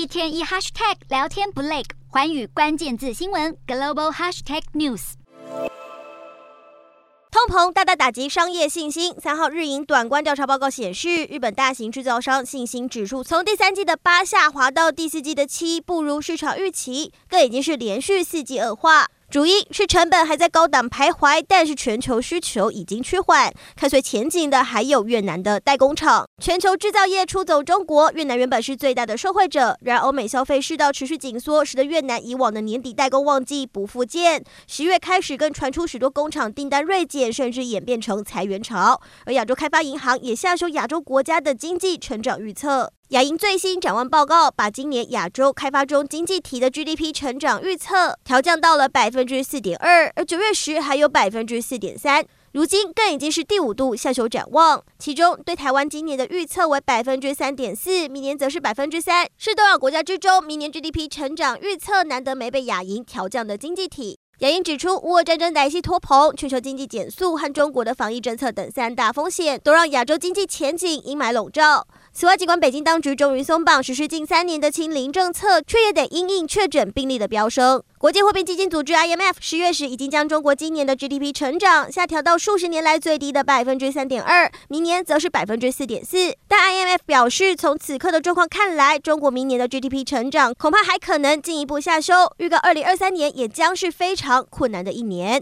一天一 hashtag 聊天不累，环宇关键字新闻 global hashtag news。通膨大大打击商业信心。三号日银短观调查报告显示，日本大型制造商信心指数从第三季的八下滑到第四季的七，不如市场预期，更已经是连续四季恶化。主因是成本还在高档徘徊，但是全球需求已经趋缓。看随前景的还有越南的代工厂。全球制造业出走中国，越南原本是最大的受惠者。然而欧美消费世道持续紧缩，使得越南以往的年底代工旺季不复见。十月开始更传出许多工厂订单锐减，甚至演变成裁员潮。而亚洲开发银行也下修亚洲国家的经济成长预测。亚银最新展望报告把今年亚洲开发中经济体的 GDP 成长预测调降到了百分之四点二，而九月时还有百分之四点三，如今更已经是第五度下修展望。其中对台湾今年的预测为百分之三点四，明年则是百分之三，是东亚国家之中明年 GDP 成长预测难得没被亚银调降的经济体。亚银指出，乌俄战争、莱西拖棚、全球经济减速和中国的防疫政策等三大风险，都让亚洲经济前景阴霾笼罩。此外，尽管北京当局终于松绑实施近三年的清零政策，却也得因应确诊病例的飙升。国际货币基金组织 IMF 十月时已经将中国今年的 GDP 成长下调到数十年来最低的百分之三点二，明年则是百分之四点四。但 IMF 表示，从此刻的状况看来，中国明年的 GDP 成长恐怕还可能进一步下修，预告二零二三年也将是非常困难的一年。